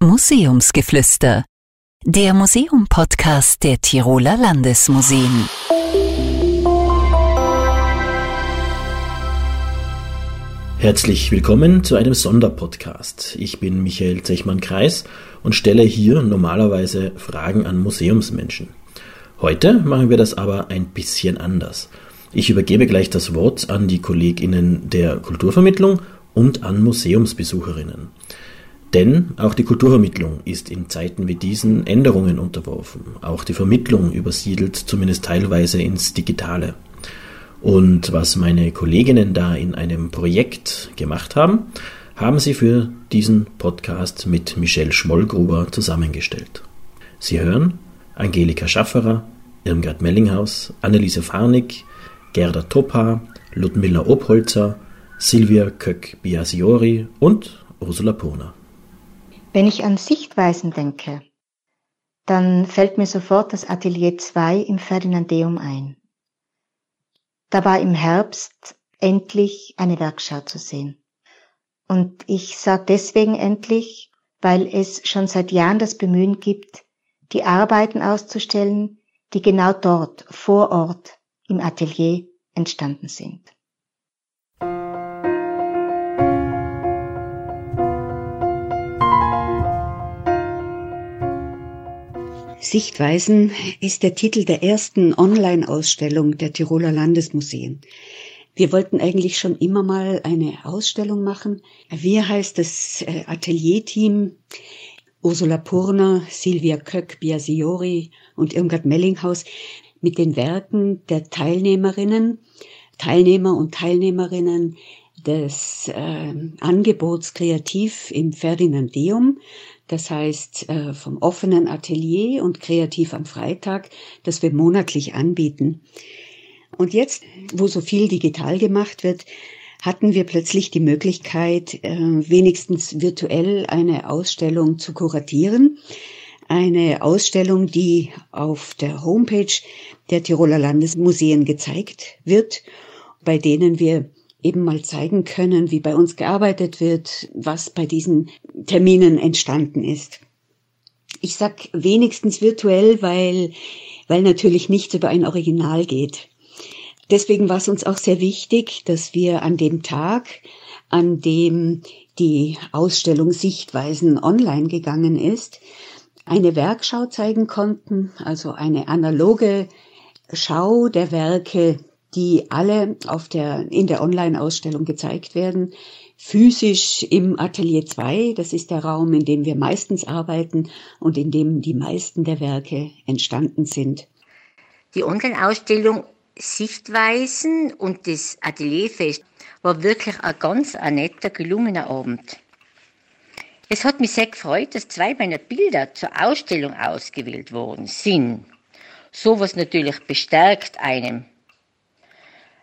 Museumsgeflüster, der Museum-Podcast der Tiroler Landesmuseen. Herzlich willkommen zu einem Sonderpodcast. Ich bin Michael Zechmann-Kreis und stelle hier normalerweise Fragen an Museumsmenschen. Heute machen wir das aber ein bisschen anders. Ich übergebe gleich das Wort an die KollegInnen der Kulturvermittlung und an Museumsbesucherinnen. Denn auch die Kulturvermittlung ist in Zeiten wie diesen Änderungen unterworfen. Auch die Vermittlung übersiedelt zumindest teilweise ins Digitale. Und was meine Kolleginnen da in einem Projekt gemacht haben, haben sie für diesen Podcast mit Michelle Schmollgruber zusammengestellt. Sie hören Angelika Schafferer, Irmgard Mellinghaus, Anneliese Farnig, Gerda Topa, Ludmilla Obholzer, Silvia Köck-Biasiori und Ursula Purner. Wenn ich an Sichtweisen denke, dann fällt mir sofort das Atelier 2 im Ferdinandeum ein. Da war im Herbst endlich eine Werkschau zu sehen. Und ich sage deswegen endlich, weil es schon seit Jahren das Bemühen gibt, die Arbeiten auszustellen, die genau dort, vor Ort, im Atelier entstanden sind. Sichtweisen ist der Titel der ersten Online-Ausstellung der Tiroler Landesmuseen. Wir wollten eigentlich schon immer mal eine Ausstellung machen. Wir heißt das äh, Atelierteam Ursula Purner, Silvia Köck, Biasiori und Irmgard Mellinghaus mit den Werken der Teilnehmerinnen, Teilnehmer und Teilnehmerinnen des äh, Angebots Kreativ im Ferdinandeum das heißt äh, vom offenen Atelier und Kreativ am Freitag, das wir monatlich anbieten. Und jetzt, wo so viel digital gemacht wird, hatten wir plötzlich die Möglichkeit, äh, wenigstens virtuell eine Ausstellung zu kuratieren. Eine Ausstellung, die auf der Homepage der Tiroler Landesmuseen gezeigt wird, bei denen wir eben mal zeigen können, wie bei uns gearbeitet wird, was bei diesen Terminen entstanden ist. Ich sag wenigstens virtuell, weil, weil natürlich nichts über ein Original geht. Deswegen war es uns auch sehr wichtig, dass wir an dem Tag, an dem die Ausstellung Sichtweisen online gegangen ist, eine Werkschau zeigen konnten, also eine analoge Schau der Werke die alle auf der, in der Online-Ausstellung gezeigt werden. Physisch im Atelier 2, das ist der Raum, in dem wir meistens arbeiten und in dem die meisten der Werke entstanden sind. Die Online-Ausstellung Sichtweisen und das Atelierfest war wirklich ein ganz ein netter, gelungener Abend. Es hat mich sehr gefreut, dass zwei meiner Bilder zur Ausstellung ausgewählt worden sind. Sowas natürlich bestärkt einem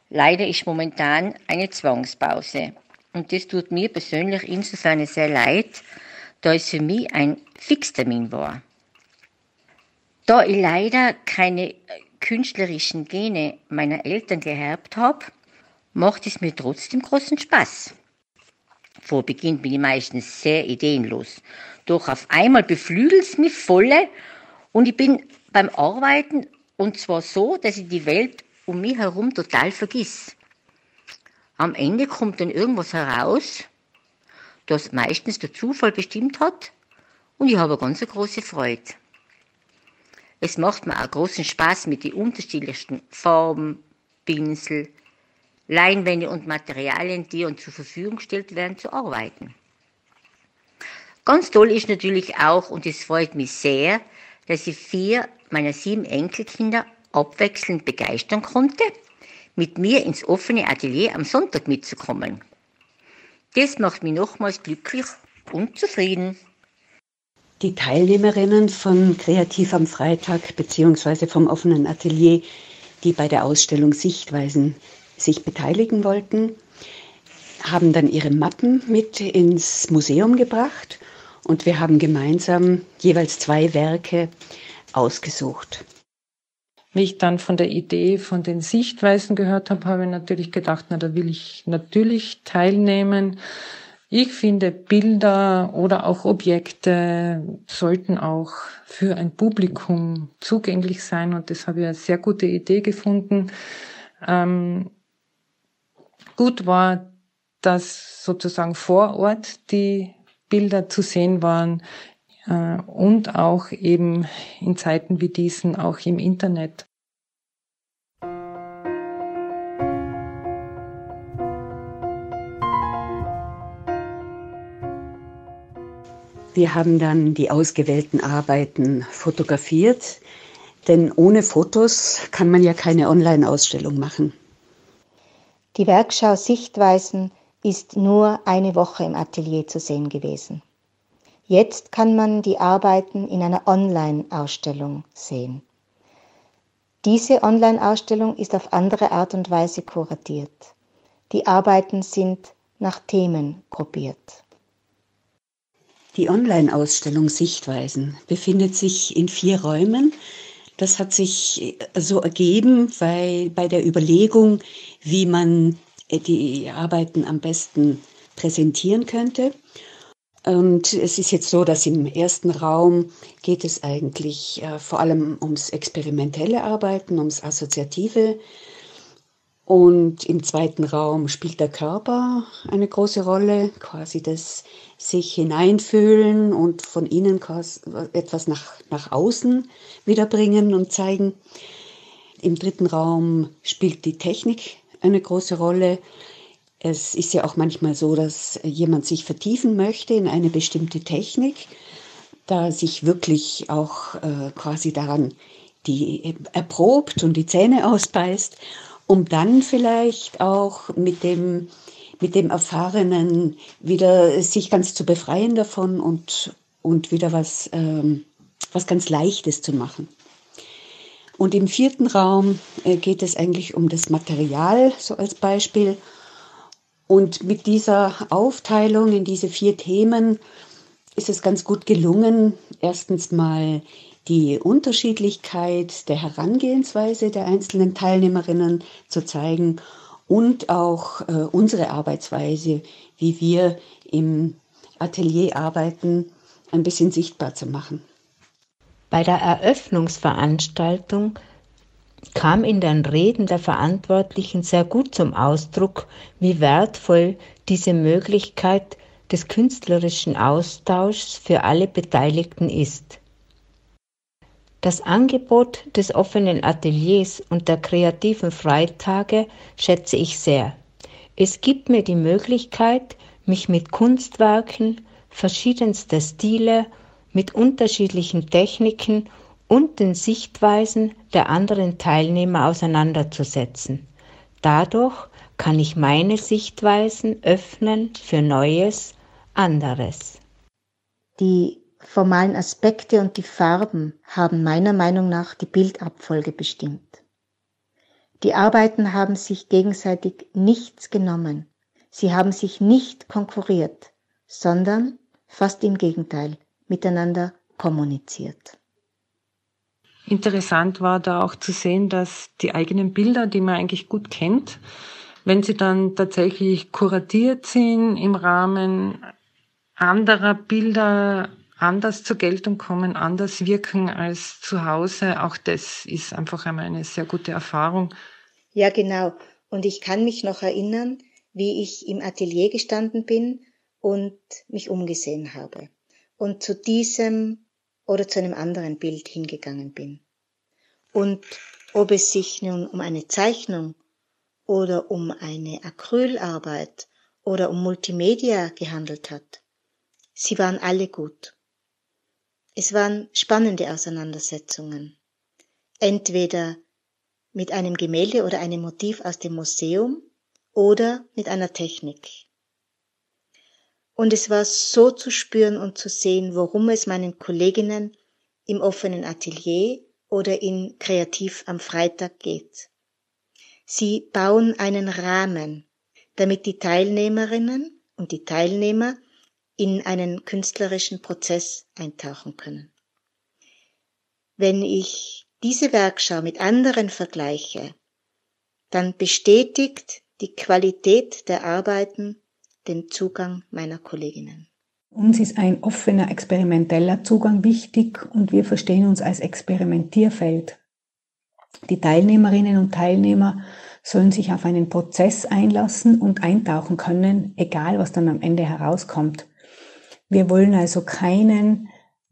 Leider ist momentan eine Zwangspause. Und das tut mir persönlich insofern sehr leid, da es für mich ein Fixtermin war. Da ich leider keine künstlerischen Gene meiner Eltern geerbt habe, macht es mir trotzdem großen Spaß. Vor Beginn bin ich meistens sehr ideenlos. Doch auf einmal beflügelt es mich volle und ich bin beim Arbeiten und zwar so, dass ich die Welt um mich herum total vergiss. Am Ende kommt dann irgendwas heraus, das meistens der Zufall bestimmt hat und ich habe ganz eine große Freude. Es macht mir auch großen Spaß mit den unterschiedlichsten Farben, Pinsel, Leinwände und Materialien, die uns zur Verfügung gestellt werden, zu arbeiten. Ganz toll ist natürlich auch, und es freut mich sehr, dass ich vier meiner sieben Enkelkinder abwechselnd begeistern konnte, mit mir ins offene Atelier am Sonntag mitzukommen. Das macht mich nochmals glücklich und zufrieden. Die Teilnehmerinnen von Kreativ am Freitag bzw. vom offenen Atelier, die bei der Ausstellung Sichtweisen sich beteiligen wollten, haben dann ihre Mappen mit ins Museum gebracht und wir haben gemeinsam jeweils zwei Werke ausgesucht. Wie ich dann von der Idee von den Sichtweisen gehört habe, habe ich natürlich gedacht, na, da will ich natürlich teilnehmen. Ich finde, Bilder oder auch Objekte sollten auch für ein Publikum zugänglich sein und das habe ich eine sehr gute Idee gefunden. Ähm, gut war, dass sozusagen vor Ort die Bilder zu sehen waren und auch eben in Zeiten wie diesen auch im Internet. Wir haben dann die ausgewählten Arbeiten fotografiert, denn ohne Fotos kann man ja keine Online-Ausstellung machen. Die Werkschau Sichtweisen ist nur eine Woche im Atelier zu sehen gewesen. Jetzt kann man die Arbeiten in einer Online-Ausstellung sehen. Diese Online-Ausstellung ist auf andere Art und Weise kuratiert. Die Arbeiten sind nach Themen gruppiert. Die Online-Ausstellung Sichtweisen befindet sich in vier Räumen. Das hat sich so ergeben, weil bei der Überlegung, wie man die Arbeiten am besten präsentieren könnte. Und es ist jetzt so, dass im ersten Raum geht es eigentlich äh, vor allem ums experimentelle Arbeiten, ums assoziative und im zweiten Raum spielt der Körper eine große Rolle, quasi das sich hineinfühlen und von innen etwas nach, nach außen wiederbringen und zeigen. Im dritten Raum spielt die Technik eine große Rolle. Es ist ja auch manchmal so, dass jemand sich vertiefen möchte in eine bestimmte Technik, da sich wirklich auch äh, quasi daran die erprobt und die Zähne ausbeißt um dann vielleicht auch mit dem, mit dem Erfahrenen wieder sich ganz zu befreien davon und, und wieder was, ähm, was ganz Leichtes zu machen. Und im vierten Raum äh, geht es eigentlich um das Material, so als Beispiel. Und mit dieser Aufteilung in diese vier Themen ist es ganz gut gelungen, erstens mal die Unterschiedlichkeit der Herangehensweise der einzelnen Teilnehmerinnen zu zeigen und auch äh, unsere Arbeitsweise, wie wir im Atelier arbeiten, ein bisschen sichtbar zu machen. Bei der Eröffnungsveranstaltung kam in den Reden der Verantwortlichen sehr gut zum Ausdruck, wie wertvoll diese Möglichkeit des künstlerischen Austauschs für alle Beteiligten ist. Das Angebot des offenen Ateliers und der kreativen Freitage schätze ich sehr. Es gibt mir die Möglichkeit, mich mit Kunstwerken verschiedenster Stile, mit unterschiedlichen Techniken und den Sichtweisen der anderen Teilnehmer auseinanderzusetzen. Dadurch kann ich meine Sichtweisen öffnen für Neues, anderes. Die formalen Aspekte und die Farben haben meiner Meinung nach die Bildabfolge bestimmt. Die Arbeiten haben sich gegenseitig nichts genommen. Sie haben sich nicht konkurriert, sondern fast im Gegenteil miteinander kommuniziert. Interessant war da auch zu sehen, dass die eigenen Bilder, die man eigentlich gut kennt, wenn sie dann tatsächlich kuratiert sind im Rahmen anderer Bilder anders zur Geltung kommen, anders wirken als zu Hause. Auch das ist einfach einmal eine sehr gute Erfahrung. Ja, genau. Und ich kann mich noch erinnern, wie ich im Atelier gestanden bin und mich umgesehen habe und zu diesem oder zu einem anderen Bild hingegangen bin. Und ob es sich nun um eine Zeichnung oder um eine Acrylarbeit oder um Multimedia gehandelt hat, sie waren alle gut. Es waren spannende Auseinandersetzungen. Entweder mit einem Gemälde oder einem Motiv aus dem Museum oder mit einer Technik. Und es war so zu spüren und zu sehen, worum es meinen Kolleginnen im offenen Atelier oder in Kreativ am Freitag geht. Sie bauen einen Rahmen, damit die Teilnehmerinnen und die Teilnehmer in einen künstlerischen Prozess eintauchen können. Wenn ich diese Werkschau mit anderen vergleiche, dann bestätigt die Qualität der Arbeiten den Zugang meiner Kolleginnen. Uns ist ein offener experimenteller Zugang wichtig und wir verstehen uns als Experimentierfeld. Die Teilnehmerinnen und Teilnehmer sollen sich auf einen Prozess einlassen und eintauchen können, egal was dann am Ende herauskommt. Wir wollen also keinen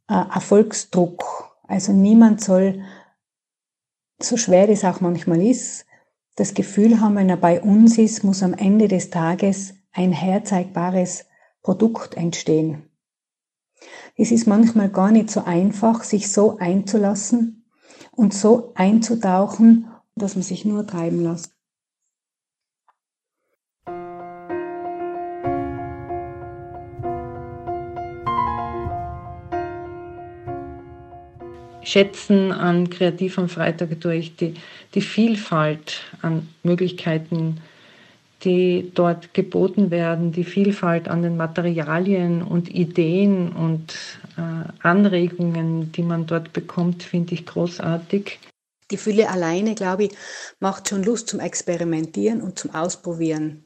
äh, Erfolgsdruck. Also niemand soll, so schwer das auch manchmal ist, das Gefühl haben, wenn er bei uns ist, muss am Ende des Tages ein herzeigbares Produkt entstehen. Es ist manchmal gar nicht so einfach, sich so einzulassen und so einzutauchen, dass man sich nur treiben lässt. schätzen an Kreativ am Freitag durch die, die Vielfalt an Möglichkeiten, die dort geboten werden, die Vielfalt an den Materialien und Ideen und äh, Anregungen, die man dort bekommt, finde ich großartig. Die Fülle alleine, glaube ich, macht schon Lust zum Experimentieren und zum Ausprobieren.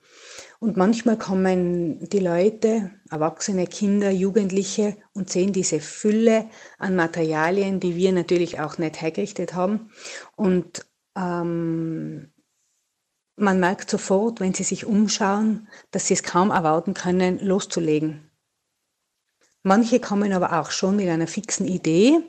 Und manchmal kommen die Leute, Erwachsene, Kinder, Jugendliche und sehen diese Fülle an Materialien, die wir natürlich auch nicht hergerichtet haben. Und ähm, man merkt sofort, wenn sie sich umschauen, dass sie es kaum erwarten können, loszulegen. Manche kommen aber auch schon mit einer fixen Idee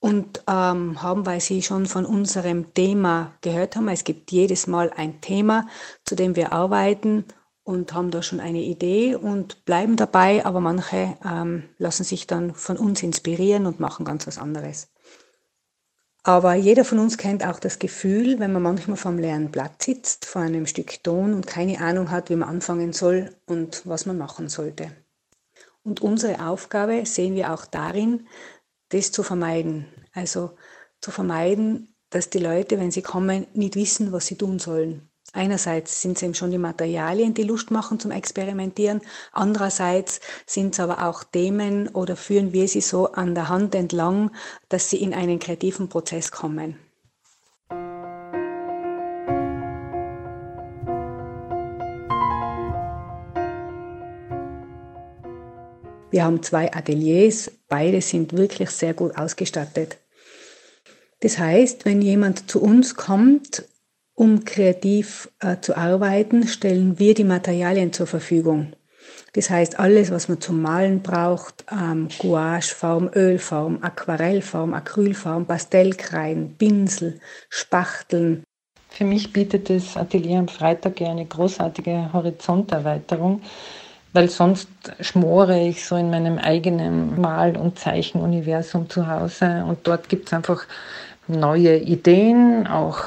und ähm, haben, weil sie schon von unserem Thema gehört haben, es gibt jedes Mal ein Thema, zu dem wir arbeiten und haben da schon eine Idee und bleiben dabei, aber manche ähm, lassen sich dann von uns inspirieren und machen ganz was anderes. Aber jeder von uns kennt auch das Gefühl, wenn man manchmal vom leeren Blatt sitzt, vor einem Stück Ton und keine Ahnung hat, wie man anfangen soll und was man machen sollte. Und unsere Aufgabe sehen wir auch darin, das zu vermeiden. Also zu vermeiden, dass die Leute, wenn sie kommen, nicht wissen, was sie tun sollen. Einerseits sind es eben schon die Materialien, die Lust machen zum Experimentieren. Andererseits sind es aber auch Themen oder führen wir sie so an der Hand entlang, dass sie in einen kreativen Prozess kommen. Wir haben zwei Ateliers, beide sind wirklich sehr gut ausgestattet. Das heißt, wenn jemand zu uns kommt, um kreativ äh, zu arbeiten, stellen wir die Materialien zur Verfügung. Das heißt, alles, was man zum Malen braucht, ähm, Gouacheform, Ölform, Aquarellform, Acrylform, Pastellkreiden, Pinsel, Spachteln. Für mich bietet das Atelier am Freitag eine großartige Horizonterweiterung, weil sonst schmore ich so in meinem eigenen Mal- und Zeichenuniversum zu Hause und dort gibt es einfach neue Ideen, auch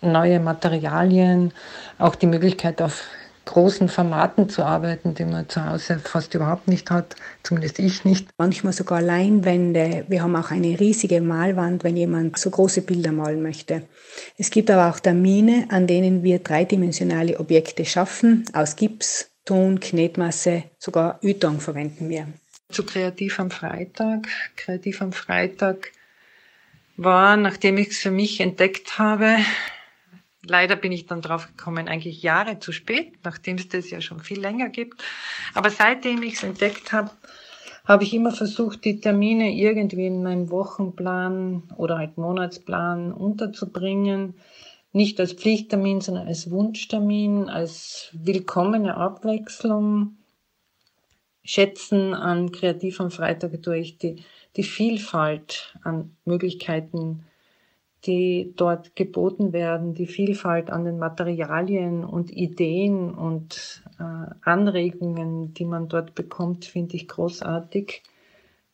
neue Materialien, auch die Möglichkeit auf großen Formaten zu arbeiten, die man zu Hause fast überhaupt nicht hat, zumindest ich nicht. Manchmal sogar Leinwände. Wir haben auch eine riesige Malwand, wenn jemand so große Bilder malen möchte. Es gibt aber auch Termine, an denen wir dreidimensionale Objekte schaffen, aus Gips, Ton, Knetmasse, sogar Ytong verwenden wir. Zu Kreativ am Freitag. Kreativ am Freitag war, nachdem ich es für mich entdeckt habe, leider bin ich dann drauf gekommen, eigentlich Jahre zu spät, nachdem es das ja schon viel länger gibt. Aber seitdem ich es entdeckt habe, habe ich immer versucht, die Termine irgendwie in meinem Wochenplan oder halt Monatsplan unterzubringen. Nicht als Pflichttermin, sondern als Wunschtermin, als willkommene Abwechslung. Schätzen an Kreativ am Freitag durch die die Vielfalt an Möglichkeiten, die dort geboten werden, die Vielfalt an den Materialien und Ideen und äh, Anregungen, die man dort bekommt, finde ich großartig.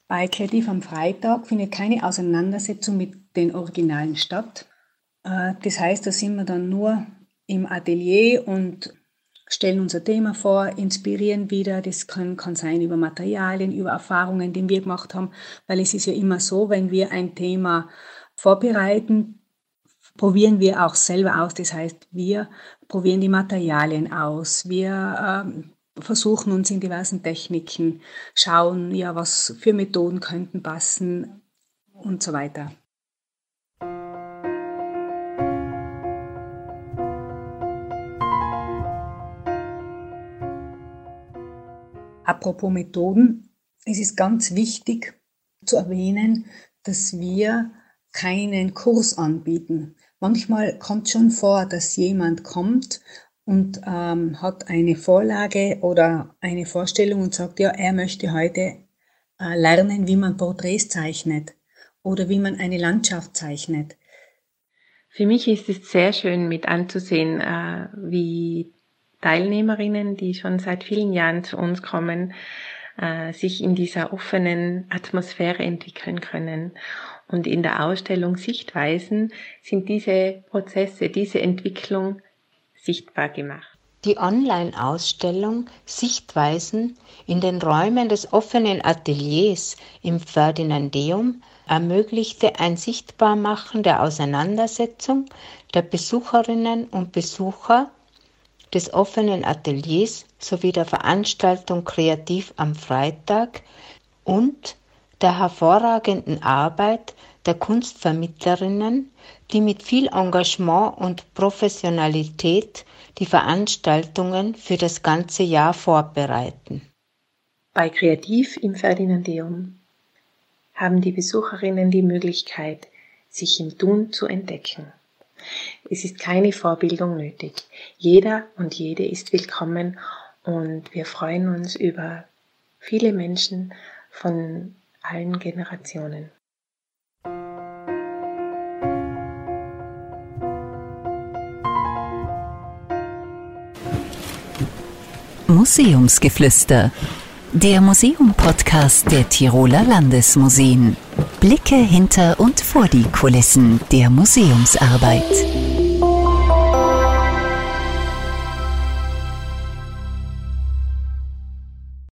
Bei Kreativ am Freitag findet keine Auseinandersetzung mit den Originalen statt. Äh, das heißt, da sind wir dann nur im Atelier und stellen unser Thema vor, inspirieren wieder. Das kann, kann sein über Materialien, über Erfahrungen, die wir gemacht haben, weil es ist ja immer so, wenn wir ein Thema vorbereiten, probieren wir auch selber aus. Das heißt, wir probieren die Materialien aus. Wir ähm, versuchen uns in diversen Techniken, schauen, ja, was für Methoden könnten passen und so weiter. Apropos Methoden, es ist ganz wichtig zu erwähnen, dass wir keinen Kurs anbieten. Manchmal kommt schon vor, dass jemand kommt und ähm, hat eine Vorlage oder eine Vorstellung und sagt, ja, er möchte heute äh, lernen, wie man Porträts zeichnet oder wie man eine Landschaft zeichnet. Für mich ist es sehr schön mit anzusehen, äh, wie Teilnehmerinnen, die schon seit vielen Jahren zu uns kommen, äh, sich in dieser offenen Atmosphäre entwickeln können. Und in der Ausstellung Sichtweisen sind diese Prozesse, diese Entwicklung sichtbar gemacht. Die Online-Ausstellung Sichtweisen in den Räumen des offenen Ateliers im Ferdinandeum ermöglichte ein Sichtbarmachen der Auseinandersetzung der Besucherinnen und Besucher des offenen Ateliers sowie der Veranstaltung Kreativ am Freitag und der hervorragenden Arbeit der Kunstvermittlerinnen, die mit viel Engagement und Professionalität die Veranstaltungen für das ganze Jahr vorbereiten. Bei Kreativ im Ferdinandeum haben die Besucherinnen die Möglichkeit, sich im Tun zu entdecken. Es ist keine Vorbildung nötig. Jeder und jede ist willkommen und wir freuen uns über viele Menschen von allen Generationen. Museumsgeflüster. Der Museum-Podcast der Tiroler Landesmuseen. Blicke hinter und vor die Kulissen der Museumsarbeit.